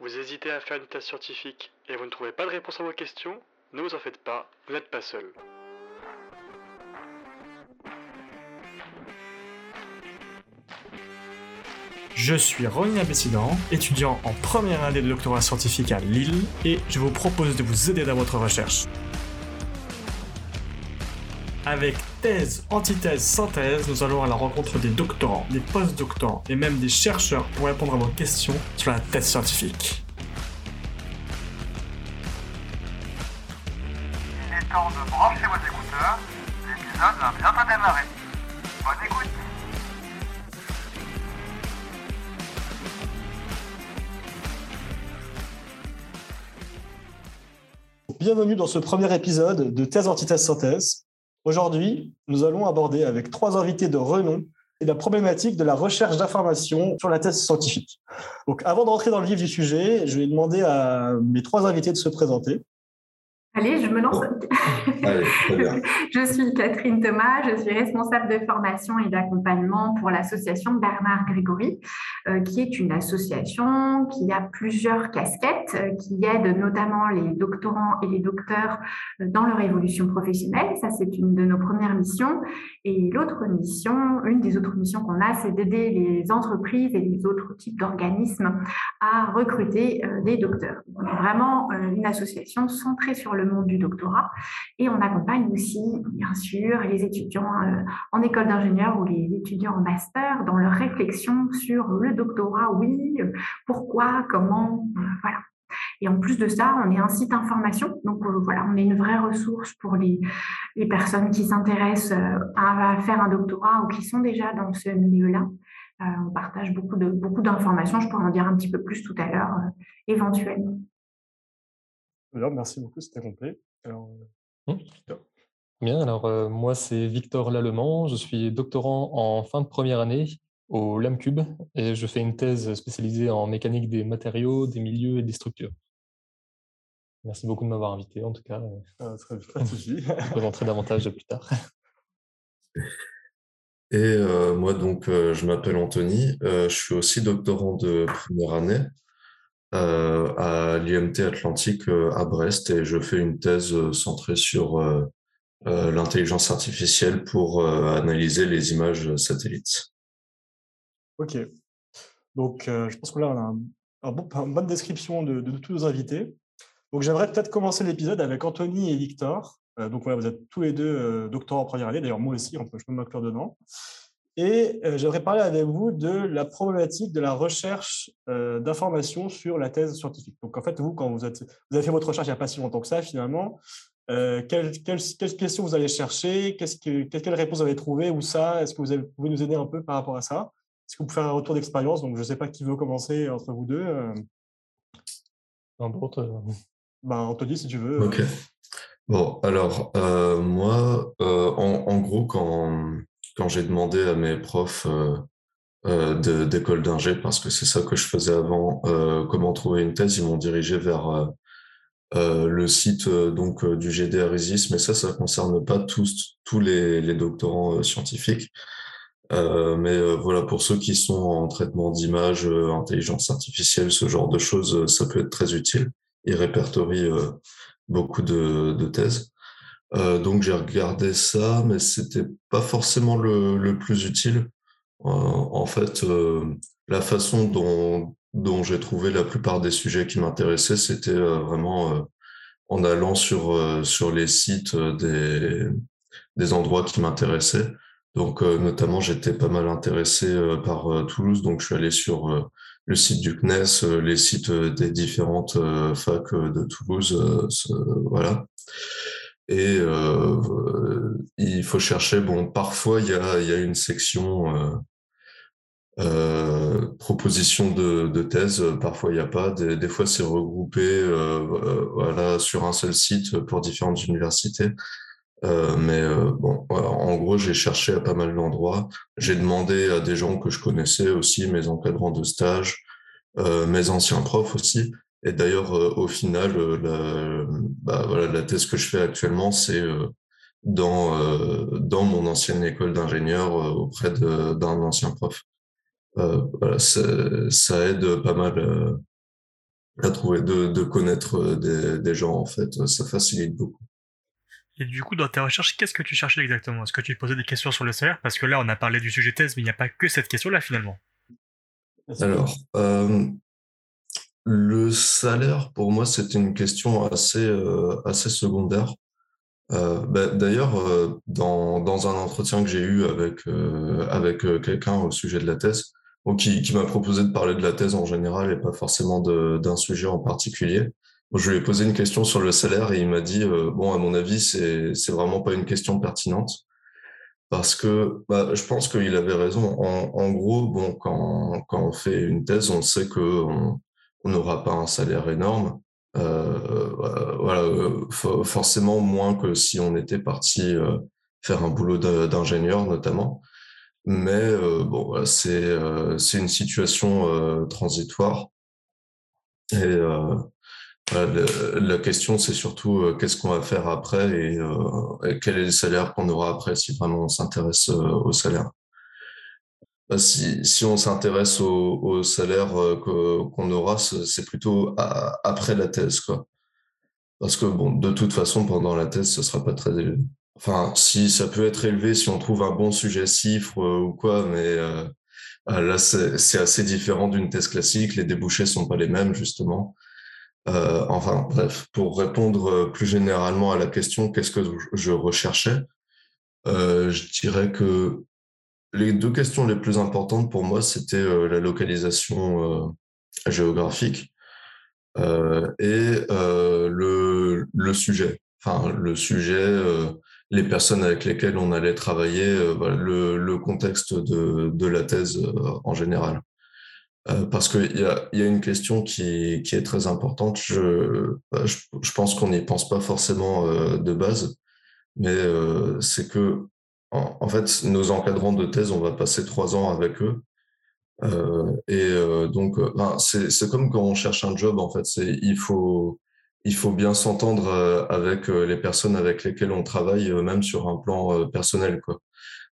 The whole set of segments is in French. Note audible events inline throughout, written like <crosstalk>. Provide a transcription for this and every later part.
Vous hésitez à faire une thèse scientifique et vous ne trouvez pas de réponse à vos questions Ne vous en faites pas, vous n'êtes pas seul. Je suis Ronin Bessidan, étudiant en première année de doctorat scientifique à Lille, et je vous propose de vous aider dans votre recherche. Avec thèse, antithèse, synthèse, nous allons à la rencontre des doctorants, des post-doctorants et même des chercheurs pour répondre à vos questions sur la thèse scientifique. Il est temps de brancher vos écouteurs. L'épisode va bientôt démarrer. Bonne écoute. Bienvenue dans ce premier épisode de Thèse, Antithèse, Synthèse. Aujourd'hui, nous allons aborder avec trois invités de renom la problématique de la recherche d'informations sur la thèse scientifique. Donc, avant de rentrer dans le vif du sujet, je vais demander à mes trois invités de se présenter. Allez, je me lance. <laughs> Allez, <laughs> je suis Catherine Thomas, je suis responsable de formation et d'accompagnement pour l'association Bernard Grégory, euh, qui est une association qui a plusieurs casquettes, euh, qui aide notamment les doctorants et les docteurs euh, dans leur évolution professionnelle. Ça, c'est une de nos premières missions. Et l'autre mission, une des autres missions qu'on a, c'est d'aider les entreprises et les autres types d'organismes à recruter des docteurs. On est vraiment une association centrée sur le monde du doctorat et on accompagne aussi, bien sûr, les étudiants euh, en école d'ingénieur ou les étudiants en master dans leur réflexion sur le doctorat, oui, pourquoi, comment, euh, voilà. Et en plus de ça, on est un site information. Donc euh, voilà, on est une vraie ressource pour les, les personnes qui s'intéressent à, faire un doctorat ou qui sont déjà dans ce milieu-là. on partage beaucoup de beaucoup d'informations. Je pourrais en dire un petit peu plus tout à l'heure, éventuellement. Alors, merci beaucoup, c'était complet. Alors, mmh. Bien, alors euh, moi c'est Victor Lallemand, je suis doctorant en fin de première année au LAMCube et je fais une thèse spécialisée en mécanique des matériaux, des milieux et des structures. Merci beaucoup de m'avoir invité en tout cas. Ah, très, très <laughs> je présenterai davantage plus tard. <laughs> Et euh, moi donc euh, je m'appelle Anthony, je suis aussi doctorant de première année euh, à l'IMT Atlantique euh, à Brest et je fais une thèse euh, centrée sur l'intelligence artificielle pour analyser les images satellites. Ok. Donc, je pense que là, on a une bonne description de, tous nos invités. Donc, j'aimerais peut-être commencer l'épisode avec Anthony et Victor. donc, voilà, vous êtes tous les deux doctorants en première année. D'ailleurs, moi aussi, on peut, je peux m'inclure dedans. Et euh, j'aimerais parler avec vous de la problématique de la recherche euh, d'informations sur la thèse scientifique. Donc, en fait, vous, quand vous, êtes, vous avez fait votre recherche il n'y a pas si longtemps que ça, finalement, euh, quelles, questions vous allez chercher? Qu'est-ce que, Quelles réponses vous avez trouvées Ou ça? Est-ce que vous, pouvez nous aider un peu par rapport à ça? Est-ce que vous pouvez faire un retour d'expérience? Donc, je ne sais pas qui veut commencer entre vous deux. Ben, Anthony, si tu veux. Ok. Bon, alors, moi, en, en, gros, quand quand j'ai demandé à mes profs euh, euh, d'école d'ingé, parce que c'est ça que je faisais avant, euh, comment trouver une thèse, ils m'ont dirigé vers le site donc du GDRISIS, mais ça, ça concerne pas tous tous les, doctorants scientifiques. mais voilà, pour ceux qui sont en traitement d'image, intelligence artificielle, ce genre de choses, ça peut être très utile. Ils répertorient beaucoup de thèses. Euh, donc j'ai regardé ça, mais c'était pas forcément le, le plus utile. Euh, en fait, euh, la façon dont, dont j'ai trouvé la plupart des sujets qui m'intéressaient, c'était vraiment en allant sur, sur les sites des, des endroits qui m'intéressaient. Donc, notamment, j'étais pas mal intéressé par Toulouse, donc je suis allé sur le site du CNES, les sites des différentes facs de Toulouse, voilà. Et euh, il faut chercher, bon, parfois il y a, une section euh, euh, proposition de, thèse, parfois il n'y a pas. Des, fois c'est regroupé sur un seul site pour différentes universités. Mais bon, en gros, j'ai cherché à pas mal d'endroits. J'ai demandé à des gens que je connaissais aussi, mes encadrants de stage, mes anciens profs aussi. Et d'ailleurs, euh, au final, euh, la, bah, voilà, la thèse que je fais actuellement, c'est euh, dans, dans mon ancienne école d'ingénieur auprès d'un ancien prof. voilà, ça, aide pas mal à trouver, de, de connaître des, des, gens, en fait. Ça facilite beaucoup. Et du coup, dans tes recherches, qu'est-ce que tu cherchais exactement? Est-ce que tu posais des questions sur le salaire? Parce que là, on a parlé du sujet thèse, mais il n'y a pas que cette question-là, finalement. Alors, euh, le salaire, pour moi, c'est une question assez, euh, secondaire. Euh, bah, D'ailleurs, euh, dans, dans, un entretien que j'ai eu avec, quelqu'un au sujet de la thèse, qui, m'a proposé de parler de la thèse en général et pas forcément d'un sujet en particulier, je lui ai posé une question sur le salaire et il m'a dit bon à mon avis c'est vraiment pas une question pertinente parce que bah, je pense qu'il avait raison. En, gros quand on fait une thèse on sait que n'aura pas un salaire énorme. Euh, voilà forcément moins que si on était parti euh, faire un boulot d'ingénieur notamment. Mais euh, bon c'est euh, une situation euh, transitoire et la question, c'est surtout euh, qu'est-ce qu'on va faire après et, euh, quel est le salaire qu'on aura après si vraiment on s'intéresse euh, au salaire. Bah, si, on s'intéresse au, au, salaire qu'on aura, c'est plutôt après la thèse, quoi. Parce que bon, de toute façon, pendant la thèse, ce sera pas très élevé. Enfin, si ça peut être élevé si on trouve un bon sujet chiffre ou quoi, mais euh, là, c'est assez différent d'une thèse classique. Les débouchés sont pas les mêmes, justement. Euh, enfin, bref, pour répondre euh, plus généralement à la question qu'est-ce que je recherchais, euh, je dirais que les deux questions les plus importantes pour moi, c'était euh, la localisation euh, géographique euh, et le, sujet. Enfin, le sujet, les personnes avec lesquelles on allait travailler, le, contexte de, la thèse en général. Parce qu'il y a, une question qui, est très importante. Je, bah, je, pense qu'on n'y pense pas forcément de base, mais c'est que, en, en, fait, nos encadrants de thèse, on va passer trois ans avec eux. Euh, et euh, donc, ben, c'est comme quand on cherche un job, en fait. Il faut, il faut bien s'entendre avec les personnes avec lesquelles on travaille, même sur un plan personnel. Quoi.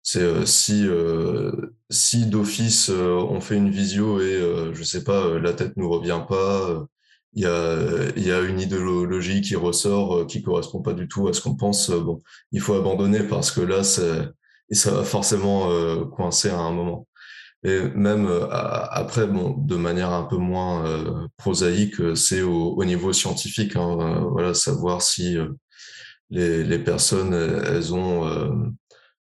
C'est euh, si euh, si d'office euh, on fait une visio et je sais pas la tête nous revient pas, il y a y a une idéologie qui ressort qui correspond pas du tout à ce qu'on pense. Bon, il faut abandonner parce que là c'est ça va forcément coincer à un moment. Et même après, bon, de manière un peu moins prosaïque, c'est au, au, niveau scientifique. Hein, voilà, savoir si les personnes, elles ont,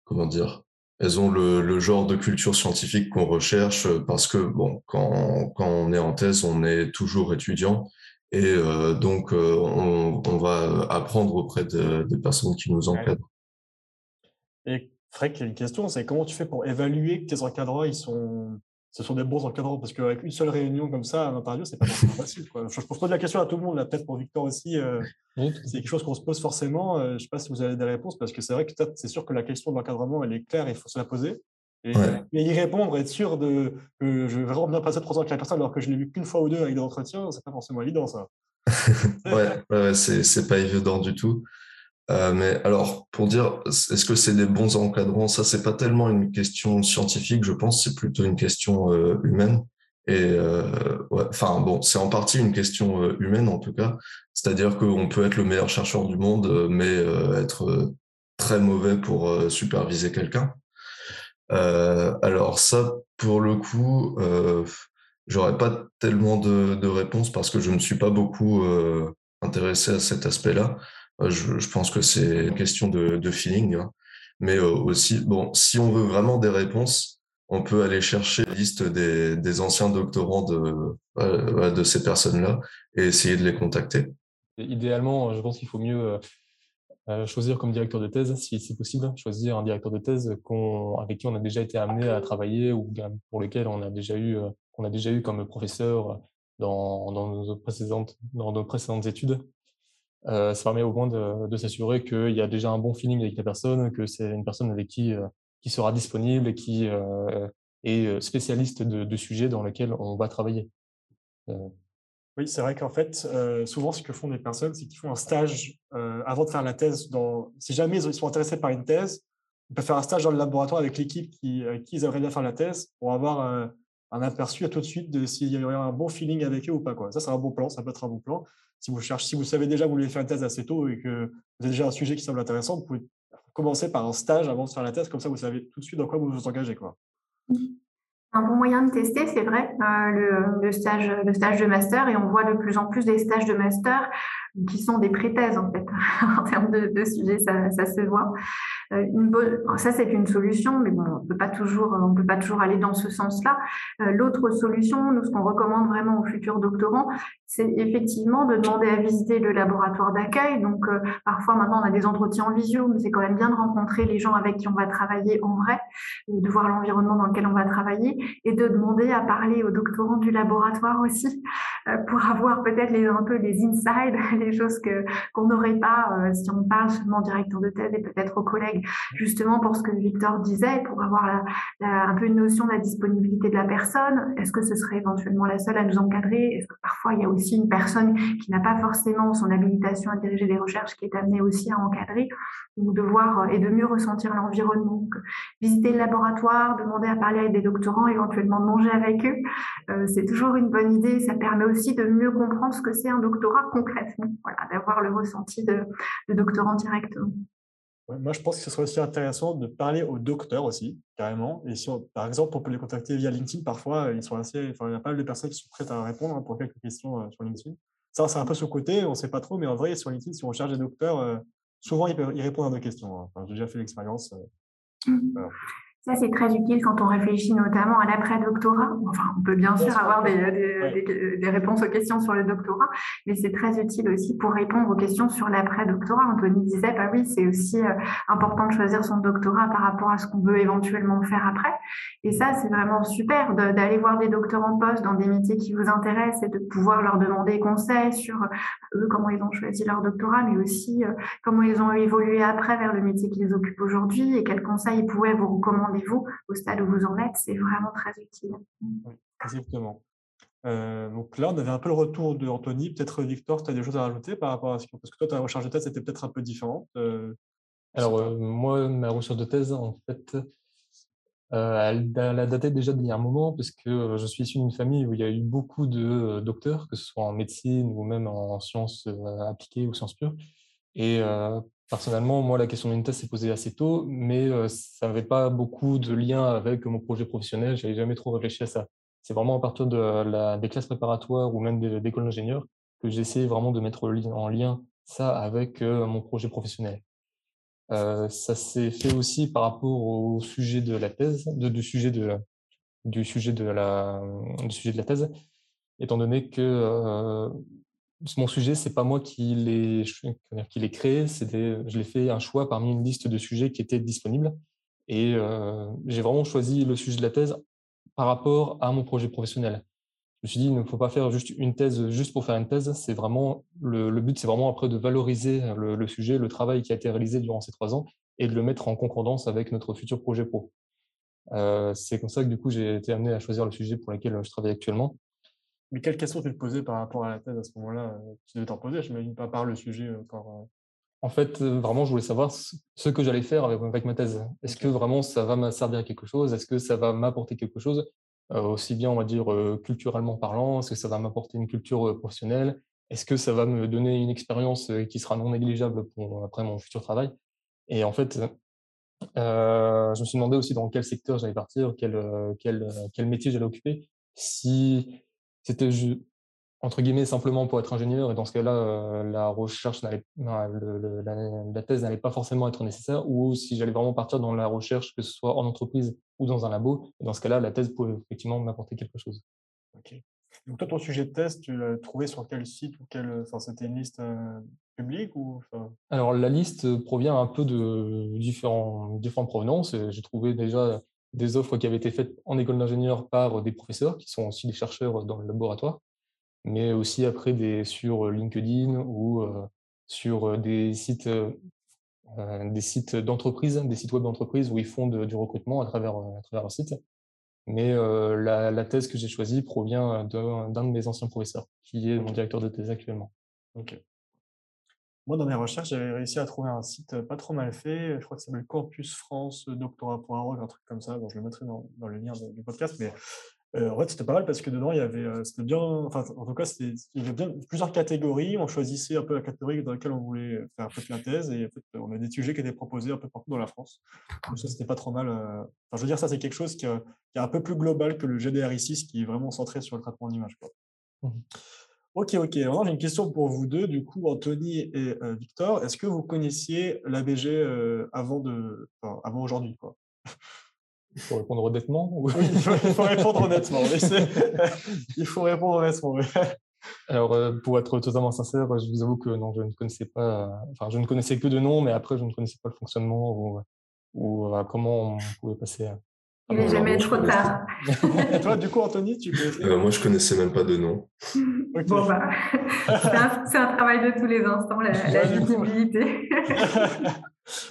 comment dire, elles ont le, le, genre de culture scientifique qu'on recherche parce que bon, quand, quand, on est en thèse, on est toujours étudiant et euh, donc euh, on, on, va apprendre auprès de, des personnes qui nous encadrent. Et Frédéric, une question, c'est comment tu fais pour évaluer que tes encadrants ils sont ce sont des bons encadrants parce qu'avec une seule réunion comme ça à l'interview, c'est pas forcément facile. Quoi. Je, pose la question à tout le monde, peut-être pour Victor aussi. Euh, c'est quelque chose qu'on se pose forcément. Euh, je sais pas si vous avez des réponses parce que c'est vrai que c'est sûr que la question de l'encadrement, elle est claire, il faut se la poser. Et, ouais. et, y répondre, être sûr de, que je vais vraiment bien passer trois ans avec la personne alors que je l'ai vu qu'une fois ou deux avec des entretiens, c'est pas forcément évident ça. <laughs> ouais, ouais c'est pas évident du tout. Euh, mais alors, pour dire, est-ce que c'est des bons encadrants? Ça, c'est pas tellement une question scientifique, je pense, c'est plutôt une question euh, humaine. Et euh, ouais, enfin bon, c'est en partie une question euh, humaine en tout cas. C'est-à-dire qu'on peut être le meilleur chercheur du monde, euh, mais euh, être très mauvais pour superviser quelqu'un. alors ça, pour le coup, j'aurais pas tellement de, de réponses parce que je ne suis pas beaucoup intéressé à cet aspect-là. Je, je, pense que c'est une question de, feeling. Hein. Mais euh, aussi, bon, si on veut vraiment des réponses, on peut aller chercher la liste des, anciens doctorants de, euh, de ces personnes-là et essayer de les contacter. Idéalement, je pense qu'il faut mieux euh, choisir comme directeur de thèse, si c'est possible, choisir un directeur de thèse avec qui on a déjà été amené à travailler ou pour lequel on a déjà eu, a déjà eu comme professeur dans, nos précédentes, dans nos précédentes études euh, ça permet au moins de, s'assurer qu'il y a déjà un bon feeling avec la personne, que c'est une personne avec qui, euh, qui sera disponible et qui euh, est spécialiste de, de sujets dans lesquels on va travailler. Euh. Oui, c'est vrai qu'en fait, euh, souvent, ce que font des personnes, c'est qu'ils font un stage euh, avant de faire la thèse. Si jamais ils sont intéressés par une thèse, ils peuvent faire un stage dans le laboratoire avec l'équipe qui, qui ils aimeraient bien faire la thèse pour avoir un, aperçu tout de suite de s'il y aurait un bon feeling avec eux ou pas. Ça, c'est un bon plan, ça peut être un bon plan. Si vous cherchez, si vous savez déjà que vous voulez faire une thèse assez tôt et que vous avez déjà un sujet qui semble intéressant, vous pouvez commencer par un stage avant de faire la thèse, comme ça vous savez tout de suite dans quoi vous vous engagez. Quoi. Un bon moyen de tester, c'est vrai, euh, le, stage, de master, et on voit de plus en plus des stages de master qui sont des pré-thèses en fait, <laughs> en termes de, de sujet, ça, se voit. Euh, une bonne, ça c'est une solution, mais bon, on peut on peut pas toujours aller dans ce sens-là. Euh, l'autre solution, nous ce qu'on recommande vraiment aux futurs doctorants, c'est effectivement de demander à visiter le laboratoire d'accueil. Donc euh, parfois maintenant on a des entretiens en visio, mais c'est quand même bien de rencontrer les gens avec qui on va travailler en vrai, de voir l'environnement dans lequel on va travailler, et de demander à parler aux doctorants du laboratoire aussi pour avoir peut-être un peu les insides, <laughs> les choses qu'on n'aurait pas si on parle seulement au directeur de thèse et peut-être aux collègues justement pour ce que Victor disait, pour avoir un peu une notion de la disponibilité de la personne. Est-ce que ce serait éventuellement la seule à nous encadrer? Est-ce que parfois il y a aussi une personne qui n'a pas forcément son habilitation à diriger des recherches qui est amenée aussi à encadrer Donc de voir et de mieux ressentir l'environnement? Visiter le laboratoire, demander à parler avec des doctorants, éventuellement manger avec eux, euh, c'est toujours une bonne idée. Ça permet aussi de mieux comprendre ce que c'est un doctorat concrètement, voilà, d'avoir le ressenti de doctorant directement moi, je pense que ce serait aussi intéressant de parler aux docteurs aussi, carrément. Et si par exemple, on peut les contacter via LinkedIn, parfois, ils sont assez, enfin, il y a pas mal de personnes qui sont prêtes à répondre hein, pour quelques questions euh, sur LinkedIn. Ça, c'est un peu sous-côté, on ne sait pas trop, mais en vrai, sur LinkedIn, si on cherche des docteurs, euh, souvent, ils, peuvent, ils répondent à nos questions. Hein. Enfin, J'ai déjà fait l'expérience. Euh, mmh. Ça, c'est très utile quand on réfléchit notamment à l'après-doctorat. Enfin, on peut bien sûr avoir des, des, des, réponses aux questions sur le doctorat, mais c'est très utile aussi pour répondre aux questions sur l'après-doctorat. Anthony disait, bah oui, c'est aussi euh, important de choisir son doctorat par rapport à ce qu'on veut éventuellement faire après. Et ça, c'est vraiment super d'aller voir des docteurs en poste dans des métiers qui vous intéressent et de pouvoir leur demander conseil sur euh, eux, comment ils ont choisi leur doctorat, mais aussi euh, comment ils ont évolué après vers le métier qu'ils occupent aujourd'hui et quels conseils ils pouvaient vous recommander vous au stade où vous en êtes, c'est vraiment très utile. exactement. Euh, donc là, on avait un peu le retour de Anthony. Peut-être Victor, tu as des choses à rajouter par rapport à ce que. Parce que toi, ta recherche de thèse c'était peut-être un peu différente. Euh, Alors, euh, moi, ma recherche de thèse, en fait, elle, a daté déjà d'il y a un moment, parce que je suis issu d'une famille où il y a eu beaucoup de docteurs, que ce soit en médecine ou même en sciences appliquées ou sciences pures. Et Personnellement, moi, la question d'une thèse s'est posée assez tôt, mais ça n'avait pas beaucoup de lien avec mon projet professionnel. Je n'avais jamais trop réfléchi à ça. C'est vraiment à partir de la, des classes préparatoires ou même des écoles d'ingénieurs que j'essaie vraiment de mettre en lien ça avec mon projet professionnel. Euh, ça s'est fait aussi par rapport au sujet de la thèse, du sujet de du sujet de la du sujet de la thèse, étant donné que mon sujet, c'est pas moi qui l'ai créé, je l'ai fait un choix parmi une liste de sujets qui étaient disponibles et euh, j'ai vraiment choisi le sujet de la thèse par rapport à mon projet professionnel. Je me suis dit, il ne faut pas faire juste une thèse juste pour faire une thèse. C'est vraiment le, but, c'est vraiment après de valoriser le, sujet, le travail qui a été réalisé durant ces trois ans et de le mettre en concordance avec notre futur projet pro. Euh, c'est comme ça que du coup j'ai été amené à choisir le sujet pour lequel je travaille actuellement. Mais quelles questions tu te posais par rapport à la thèse à ce moment-là Tu devais t'en poser, je m'imagine pas par le sujet encore. En fait, vraiment, je voulais savoir ce que j'allais faire avec, ma thèse. Est-ce que vraiment ça va me servir à quelque chose? Est-ce que ça va m'apporter quelque chose? Aussi bien, on va dire, culturellement parlant, est-ce que ça va m'apporter une culture professionnelle? Est-ce que ça va me donner une expérience qui sera non négligeable pour après mon futur travail? Et en fait, je me suis demandé aussi dans quel secteur j'allais partir, quel, quel, quel métier j'allais occuper. Si c'était entre guillemets simplement pour être ingénieur et dans ce cas-là euh, la recherche n'allait la, thèse n'allait pas forcément être nécessaire ou si j'allais vraiment partir dans la recherche que ce soit en entreprise ou dans un labo et dans ce cas-là la thèse pouvait effectivement m'apporter quelque chose. Ok. Donc toi ton sujet de thèse tu l'as trouvé sur quel site ou quel enfin c'était une liste euh, publique ou Alors la liste provient un peu de différents différentes provenances j'ai trouvé déjà des offres qui avaient été faites en école d'ingénieur par des professeurs qui sont aussi des chercheurs dans le laboratoire, mais aussi après des, sur LinkedIn ou euh, sur euh, des sites, euh, des sites d'entreprise, des sites web d'entreprise où ils font du recrutement à travers, à travers leur site. Mais la, la, thèse que j'ai choisie provient d'un de mes anciens professeurs, qui est mon directeur de thèse actuellement. Moi, dans mes recherches, j'avais réussi à trouver un site pas trop mal fait. Je crois que ça s'appelle Campus France Doctorat.org, un truc comme ça. Bon, je le mettrai dans, le lien du podcast. Mais Euh, en fait, c'était pas mal parce que dedans, il y avait, euh, c'était bien, enfin, en tout cas, c'était, il y avait bien plusieurs catégories. On choisissait un peu la catégorie dans laquelle on voulait faire un peu la thèse et en fait, on a des sujets qui étaient proposés un peu partout dans la France. Donc ça, c'était pas trop mal. euh. Enfin, je veux dire, ça, c'est quelque chose qui, euh, est un peu plus global que le GDR6 qui est vraiment centré sur le traitement d'image. Ok, ok. Maintenant, j'ai une question pour vous deux, du coup, Anthony et euh, Victor. Est-ce que vous connaissiez l'ABG euh, avant, de, enfin, avant aujourd'hui quoi? Il faut répondre honnêtement ou- Oui, il faut, il faut répondre honnêtement. <laughs> il faut répondre honnêtement. oui. Alors, euh, pour être totalement sincère, je vous avoue que non, je ne connaissais pas, enfin, je ne connaissais que de nom, mais après, je ne connaissais pas le fonctionnement ou, ou comment on pouvait passer. à- Il n'est jamais trop tard. Et toi, du coup, Anthony, tu connaissais Euh, moi, je connaissais même pas de nom. Bon, bah, c'est un, travail de tous les instants, la, Ouais, visibilité. <laughs>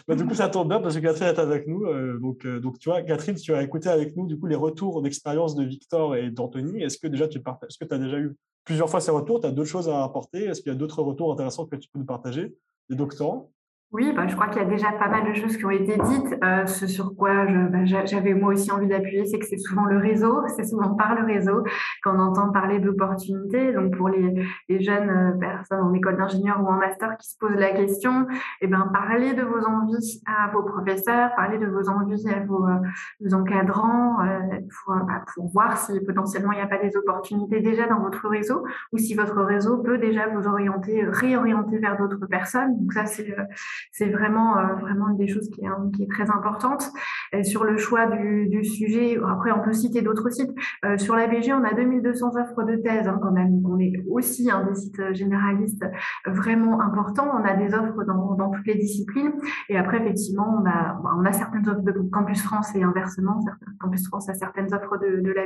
Bah, du coup, ça tombe bien parce que Catherine est avec nous. euh, donc, euh, donc, tu vois, Catherine, tu as écouté avec nous du coup les retours d'expérience de Victor et d'Anthony. Est-ce que déjà tu partages, est-ce que tu as déjà eu plusieurs fois ces retours? Tu as d'autres choses à apporter? Est-ce qu'il y a d'autres retours intéressants que tu peux nous partager? Des doctorants Oui, bah, je crois qu'il y a déjà pas mal de choses qui ont été dites. Euh, ce sur quoi bah, j'a- j'avais moi aussi envie d'appuyer, c'est que c'est souvent le réseau, c'est souvent par le réseau qu'on entend parler d'opportunités. Donc pour les, jeunes euh, personnes en école d'ingénieur ou en master qui se posent la question, eh ben, parlez de vos envies à vos professeurs, parlez de vos envies à vos, euh, vos encadrants euh, pour, bah, pour voir si potentiellement il n'y a pas des opportunités déjà dans votre réseau ou si votre réseau peut déjà vous orienter, euh, réorienter vers d'autres personnes. Donc ça, c'est euh, c'est vraiment, euh, vraiment une des choses qui est, hein, très importante. Euh, sur le choix du, sujet, après, on peut citer d'autres sites. Euh, sur la BG, on a 2200 offres de thèse hein, quand même. On est aussi un des sites généralistes vraiment importants. On a des offres dans, toutes les disciplines. Et après, effectivement, on a, bah, certaines offres de Campus France et inversement, Campus France a certaines offres de, de la.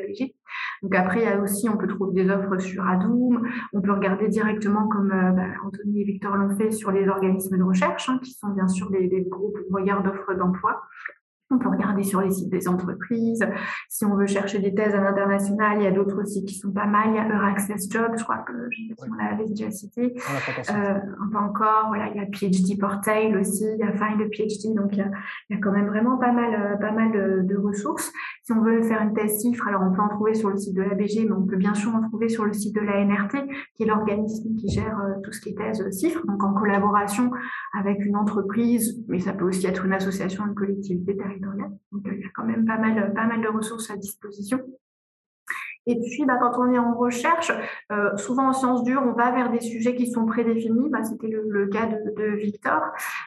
Donc après, il y a aussi, on peut trouver des offres sur Adoom. On peut regarder directement, comme euh, bah, Anthony et Victor l'ont fait, sur les organismes de recherche, hein, qui sont bien sûr des gros pourvoyeurs d'offres d'emploi. On peut regarder sur les sites des entreprises. Si on veut chercher des thèses à l'international, il y a d'autres sites qui sont pas mal. Il y a Euraccess Job, je crois que je sais pas si on l'avait déjà cité. On pas. Euh, pas encore, voilà, il y a PhD Portail aussi, il y a Find a PhD, donc il y a, il y a quand même vraiment pas mal, euh, pas mal de, de ressources. Si on veut faire une thèse CIFRE, alors on peut en trouver sur le site de l'ABG, mais on peut bien sûr en trouver sur le site de la NRT, qui est l'organisme qui gère euh, tout ce qui est thèse CIFRE, donc en collaboration avec une entreprise, mais ça peut aussi être une association, une collectivité Donc euh, il y a quand même pas mal de ressources à disposition. Et puis, bah, quand on est en recherche, euh, souvent en sciences dures, on va vers des sujets qui sont prédéfinis. Bah, C'était le, cas de, Victor.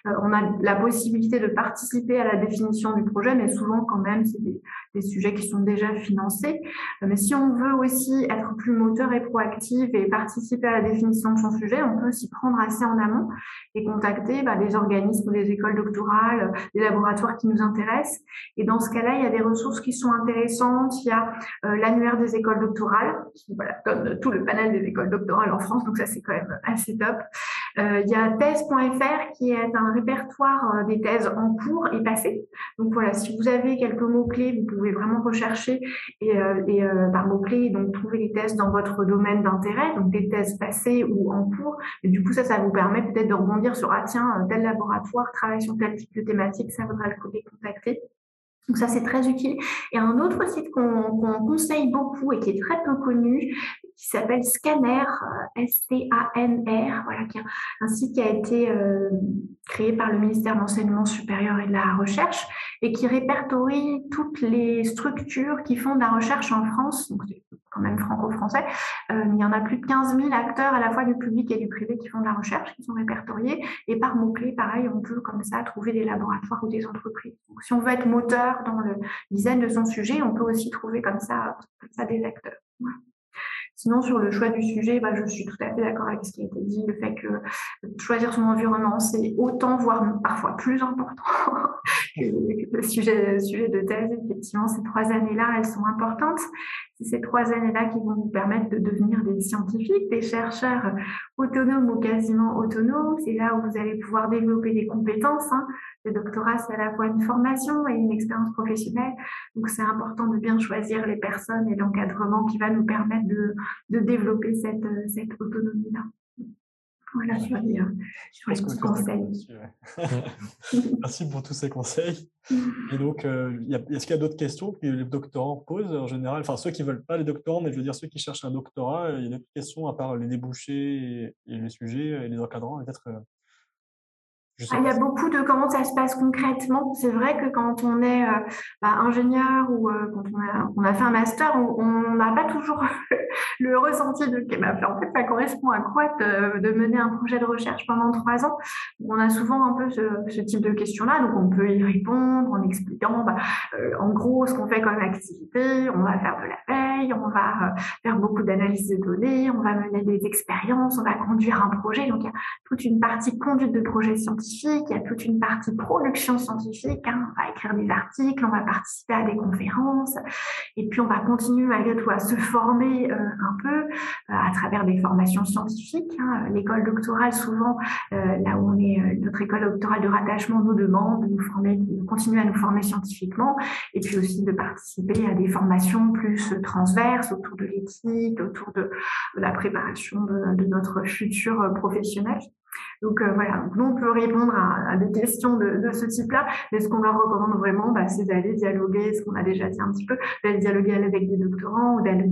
Euh, on a la possibilité de participer à la définition du projet, mais souvent quand même, c'est des, sujets qui sont déjà financés. Euh, mais si on veut aussi être plus moteur et proactif et participer à la définition de son sujet, on peut s'y prendre assez en amont et contacter bah, des organismes des écoles doctorales, des laboratoires qui nous intéressent. Et dans ce cas-là, il y a des ressources qui sont intéressantes. Il y a l'annuaire des écoles doctorales, qui voilà, tout le panel des écoles doctorales en France, donc ça c'est quand même assez top. Euh, il y a thèse.fr qui est un répertoire euh, des thèses en cours et passées. Donc voilà, si vous avez quelques mots-clés, vous pouvez vraiment rechercher et, euh, par mots-clés, donc trouver les thèses dans votre domaine d'intérêt, donc des thèses passées ou en cours. Et du coup, ça, ça vous permet peut-être de rebondir sur, ah tiens, tel laboratoire travaille sur tel type de thématique, ça vaudra le les contacter. Donc ça, c'est très utile. Et un autre site qu'on qu conseille beaucoup et qui est très peu connu, qui s'appelle Scanner, euh, S-T-A-N-R, voilà, qui est un site qui a été euh, créé par le ministère de l'Enseignement supérieur et de la Recherche et qui répertorie toutes les structures qui font de la recherche en France, quand même franco-français. Euh, il y en a plus de 15 000 acteurs à la fois du public et du privé qui font de la recherche, qui sont répertoriés. Et par mots-clés, pareil, on peut comme ça trouver des laboratoires ou des entreprises. Donc, si on veut être moteur dans le design de son sujet, on peut aussi trouver comme ça, des acteurs. Sinon, sur le choix du sujet, bah, je suis tout à fait d'accord avec ce qui a été dit, le fait que choisir son environnement, c'est autant, voire parfois plus important <laughs> que le sujet, le sujet de thèse. Effectivement, ces trois années-là, elles sont importantes. Ces trois années-là qui vont vous permettre de devenir des scientifiques, des chercheurs autonomes ou quasiment autonomes. C'est là où vous allez pouvoir développer des compétences. Hein. Le doctorat, c'est à la fois une formation et une expérience professionnelle. Donc, c'est important de bien choisir les personnes et l'encadrement qui va nous permettre de, de développer cette, cette autonomie-là. Voilà, sur les, euh, sur les conseils. <laughs> Merci pour tous ces conseils. Et donc, euh, est-ce qu'il y a d'autres questions que les doctorants posent en général? Enfin, ceux qui ne veulent pas les doctorants, mais je veux dire ceux qui cherchent un doctorat, il y a d'autres questions à part les débouchés et, et les sujets et les encadrants, peut-être. euh, Ah, Il y a beaucoup de comment ça se passe concrètement. C'est vrai que quand on est euh, bah, ingénieur ou euh, quand on a, on a fait un master, on n'a pas toujours <laughs> le ressenti de bah, en fait, ça correspond à quoi de, de mener un projet de recherche pendant trois ans? On a souvent un peu ce, ce type de questions-là, donc on peut y répondre en expliquant bah, euh, en gros ce qu'on fait comme activité. On va faire de la veille, on va faire beaucoup d'analyse de données, on va mener des expériences, on va conduire un projet. Donc il y a toute une partie conduite de projet scientifique, il y a toute une partie production scientifique, hein. on va écrire des articles, on va participer à des conférences, et puis on va continuer malgré tout à se former euh, un peu euh, à travers des formations scientifiques. hein. L'école doctorale, souvent, euh, là où on est, notre école doctorale de rattachement nous demande de nous former, de continuer à nous former scientifiquement, et puis aussi de participer à des formations plus transverses autour de l'éthique, autour de, la préparation de, notre futur professionnel. Donc euh, voilà, nous on peut répondre à, à des questions de, de ce type-là, mais ce qu'on leur recommande vraiment, bah, c'est d'aller dialoguer, ce qu'on a déjà dit un petit peu, d'aller dialoguer avec des doctorants ou d'aller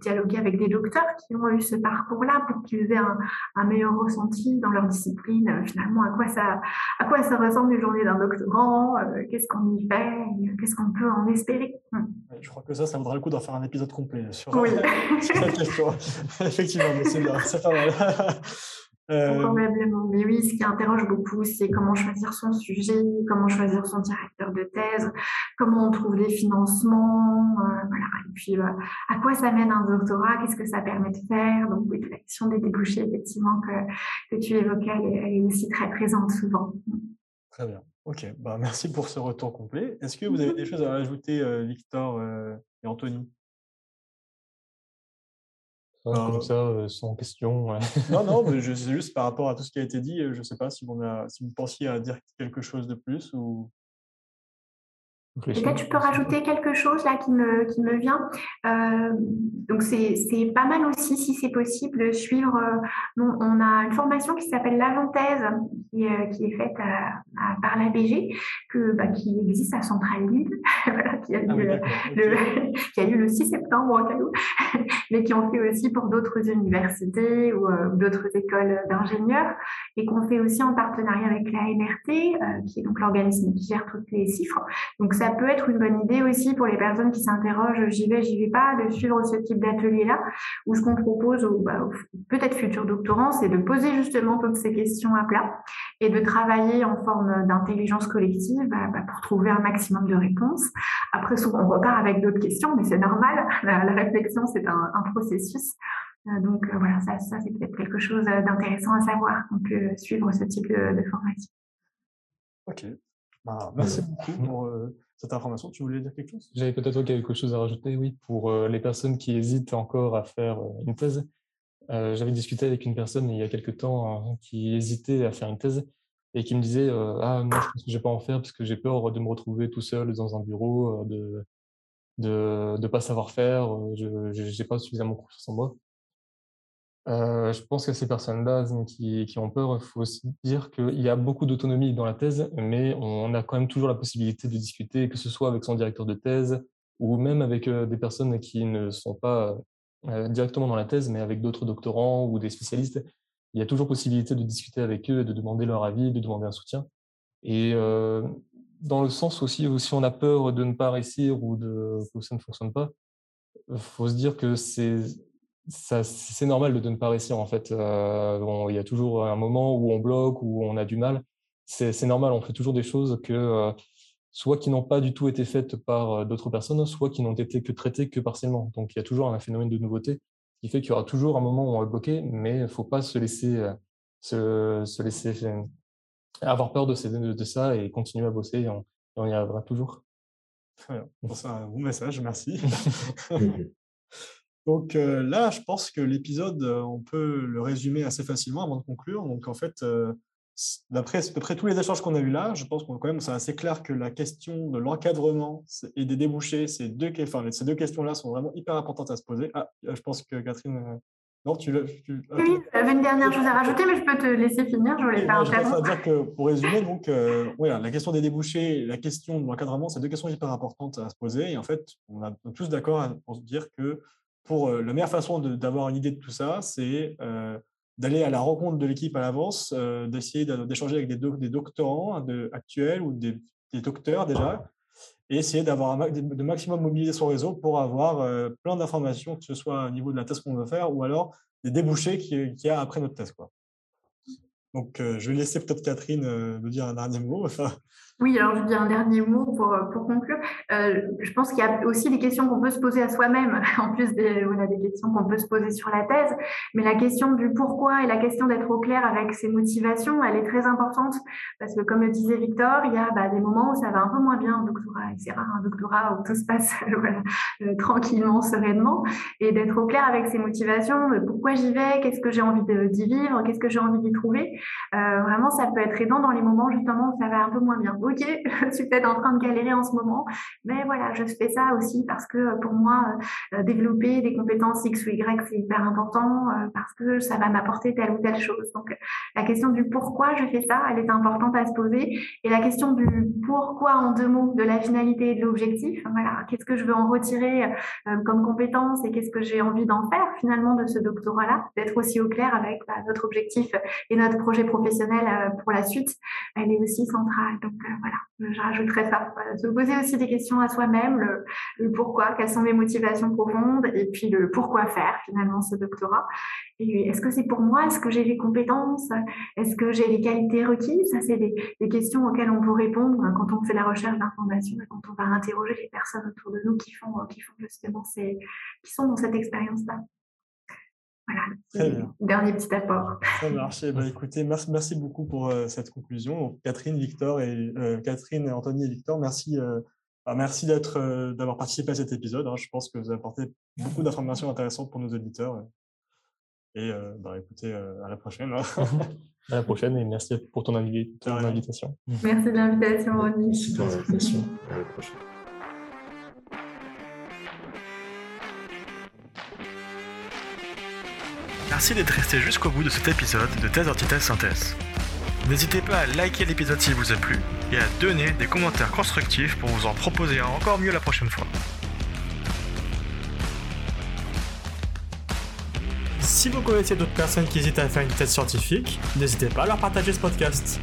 dialoguer- avec des docteurs qui ont eu ce parcours-là pour qu'ils aient un, un meilleur ressenti dans leur discipline, euh, finalement à quoi ça, à quoi ça ressemble une journée d'un doctorant, euh, qu'est-ce qu'on y fait, qu'est-ce qu'on peut en espérer. Hum. Ouais, Je crois que ça, ça vaudra le coup d'en faire un épisode complet sur, Oui. <laughs> sur cette question. <laughs> Effectivement, c'est bien, c'est pas mal. <laughs> Euh, Probablement. Mais oui, ce qui interroge beaucoup, c'est comment choisir son sujet, comment choisir son directeur de thèse, comment on trouve les financements, euh, voilà. Et puis, euh, à quoi ça mène un doctorat, qu'est-ce que ça permet de faire? Donc, oui, la question des débouchés, effectivement, que, que tu évoquais, elle est, elle est aussi très présente souvent. Très bien. Ok, bah, merci pour ce retour complet. Est-ce que vous avez des choses à rajouter, euh, Victor euh, et Anthony? Ah, Euh, Comme ça, euh, sans question. ouais. <laughs> Non, non, mais je sais juste par rapport à tout ce qui a été dit, euh, je ne sais pas si, on a, si vous pensiez à dire quelque chose de plus ou. Peut-être je peux rajouter quelque chose là qui me, qui me vient? Euh, donc c'est pas mal aussi, si c'est possible, de suivre. euh, bon, on a une formation qui s'appelle l'Avanthèse, qui, est- qui est faite à- à- par l'ABG, bah, qui existe à Centrale Lille, <laughs> voilà, qui, a Ah eu, euh, le- <laughs> qui a eu le 6 septembre au cas où, mais qui ont fait aussi pour d'autres universités ou euh, d'autres écoles d'ingénieurs et qu'on fait aussi en partenariat avec la NRT, euh, qui est donc l'organisme qui gère toutes les chiffres. Donc ça peut être une bonne idée aussi pour les personnes qui s'interrogent, j'y vais, j'y vais pas, de suivre ce type d'atelier-là, où ce qu'on propose aux, bah, peut-être futurs doctorants, c'est de poser justement toutes ces questions à plat et de travailler en forme d'intelligence collective bah, bah, pour trouver un maximum de réponses. Après, souvent, on repart avec d'autres questions, mais c'est normal. La, la réflexion, c'est un, un processus. Euh, donc euh, voilà, ça, ça c'est peut-être quelque chose euh, d'intéressant à savoir. On peut suivre ce type de, de formation. Ok. Bah, merci beaucoup pour euh, cette information. Tu voulais dire quelque chose? J'avais peut-être quelque chose à rajouter, oui, pour euh, les personnes qui hésitent encore à faire euh, une thèse. Euh, J'avais discuté avec une personne il y a quelque temps hein, qui hésitait à faire une thèse et qui me disait euh, Ah, moi, je pense que je vais pas en faire parce que j'ai peur de me retrouver tout seul dans un bureau, de de de pas savoir faire, je n'ai pas suffisamment confiance en moi. Euh, je pense qu'à ces personnes-là qui, ont peur, il faut aussi dire qu'il y a beaucoup d'autonomie dans la thèse, mais on a quand même toujours la possibilité de discuter, que ce soit avec son directeur de thèse ou même avec euh, des personnes qui ne sont pas euh, directement dans la thèse, mais avec d'autres doctorants ou des spécialistes. Il y a toujours possibilité de discuter avec eux, de demander leur avis, de demander un soutien. Et dans le sens aussi où si on a peur de ne pas réussir ou que ça ne fonctionne pas, il faut se dire que c'est c'est normal de ne pas réussir en fait. Euh, bon, il y a toujours un moment où on bloque, où on a du mal. C'est c'est normal, on fait toujours des choses que euh, soit qui n'ont pas du tout été faites par euh, d'autres personnes, soit qui n'ont été que traitées que partiellement. Donc il y a toujours un phénomène de nouveauté qui fait qu'il y aura toujours un moment où on va bloquer, mais il ne faut pas se laisser, euh, se, se laisser euh, avoir peur de, ces- de, de ça et continuer à bosser et on, et on y arrivera toujours. Très bien. C'est un bon message, merci. <laughs> <laughs> Donc euh, là, je pense que l'épisode, euh, on peut le résumer assez facilement avant de conclure. Donc en fait, euh, d'après à peu près tous les échanges qu'on a eu là, je pense qu'on quand même c'est assez clair que la question de l'encadrement et des débouchés, ces deux, que- enfin, ces deux questions-là sont vraiment hyper importantes à se poser. Ah, je pense que Catherine Non, tu l'as. Oui, j'avais une dernière chose à rajouter, mais je peux te laisser finir. Je voulais pas interrompre. dire que pour résumer, donc, euh, la question des débouchés, la question de l'encadrement, c'est deux questions hyper importantes à se poser. Et en fait, on est tous d'accord pour se dire que pour la meilleure façon d'avoir une idée de tout ça, c'est d'aller à la rencontre de l'équipe à l'avance, d'essayer d'échanger avec des, doctorants de, actuels ou des, docteurs déjà, et essayer d'avoir de maximum mobiliser son réseau pour avoir euh, plein d'informations, que ce soit au niveau de la thèse qu'on veut faire ou alors des débouchés qu'il y a après notre thèse. Donc, euh, je vais laisser peut-être Catherine euh, nous dire un dernier mot. Oui, alors je dis un dernier mot pour, euh, pour conclure. Euh, je pense qu'il y a aussi des questions qu'on peut se poser à soi-même, <laughs> en plus des, voilà, des questions qu'on peut se poser sur la thèse. Mais la question du pourquoi et la question d'être au clair avec ses motivations, elle est très importante parce que, comme le disait Victor, il y a bah, des moments où ça va un peu moins bien en doctorat. Et c'est rare un doctorat où tout se passe <laughs> euh, tranquillement, sereinement. Et d'être au clair avec ses motivations, pourquoi j'y vais, qu'est-ce que j'ai envie d'y vivre, qu'est-ce que j'ai envie d'y trouver. vraiment, ça peut être aidant dans les moments justement où ça va un peu moins bien ok, <laughs> je suis peut-être en train de galérer en ce moment, mais voilà, je fais ça aussi parce que euh, pour moi, euh, développer des compétences X ou Y, c'est hyper important euh, parce que ça va m'apporter telle ou telle chose. Donc, la question du pourquoi je fais ça, elle est importante à se poser. Et la question du pourquoi en deux mots, de la finalité et de l'objectif, voilà, qu'est-ce que je veux en retirer comme compétence et qu'est-ce que j'ai envie d'en faire finalement de ce doctorat-là, d'être aussi au clair avec bah, notre objectif et notre projet professionnel pour la suite, elle est aussi centrale. Donc, voilà, je rajouterais ça. Se poser aussi des questions à soi-même, le, pourquoi, quelles sont mes motivations profondes, et puis le pourquoi faire finalement ce doctorat. Et est-ce que c'est pour moi? Est-ce que j'ai les compétences? Est-ce que j'ai les qualités requises? Ça, c'est des, questions auxquelles on peut répondre quand on fait la recherche d'informations et quand on va interroger les personnes autour de nous qui font, qui font justement ces, qui sont dans cette expérience-là. Voilà. Très bien. Dernier petit apport. Ça marche. Eh ben, <laughs> écoutez, merci, merci beaucoup pour euh, cette conclusion. Catherine, Victor et euh, Catherine, Anthony et Victor, merci. Euh, bah, merci d'être, d'avoir participé à cet épisode. Hein. Je pense que vous avez apporté beaucoup d'informations intéressantes pour nos auditeurs. Et bah, écoutez, à la prochaine. Hein. <laughs> à la prochaine et merci pour ton, invitation. Merci de l'invitation, Ronnie. Merci de l'invitation. À la prochaine. Merci d'être resté jusqu'au bout de cet épisode de Thèse Antithèse Synthèse. N'hésitez pas à liker l'épisode s'il vous a plu et à donner des commentaires constructifs pour vous en proposer encore mieux la prochaine fois. Si vous connaissez d'autres personnes qui hésitent à faire une thèse scientifique, n'hésitez pas à leur partager ce podcast.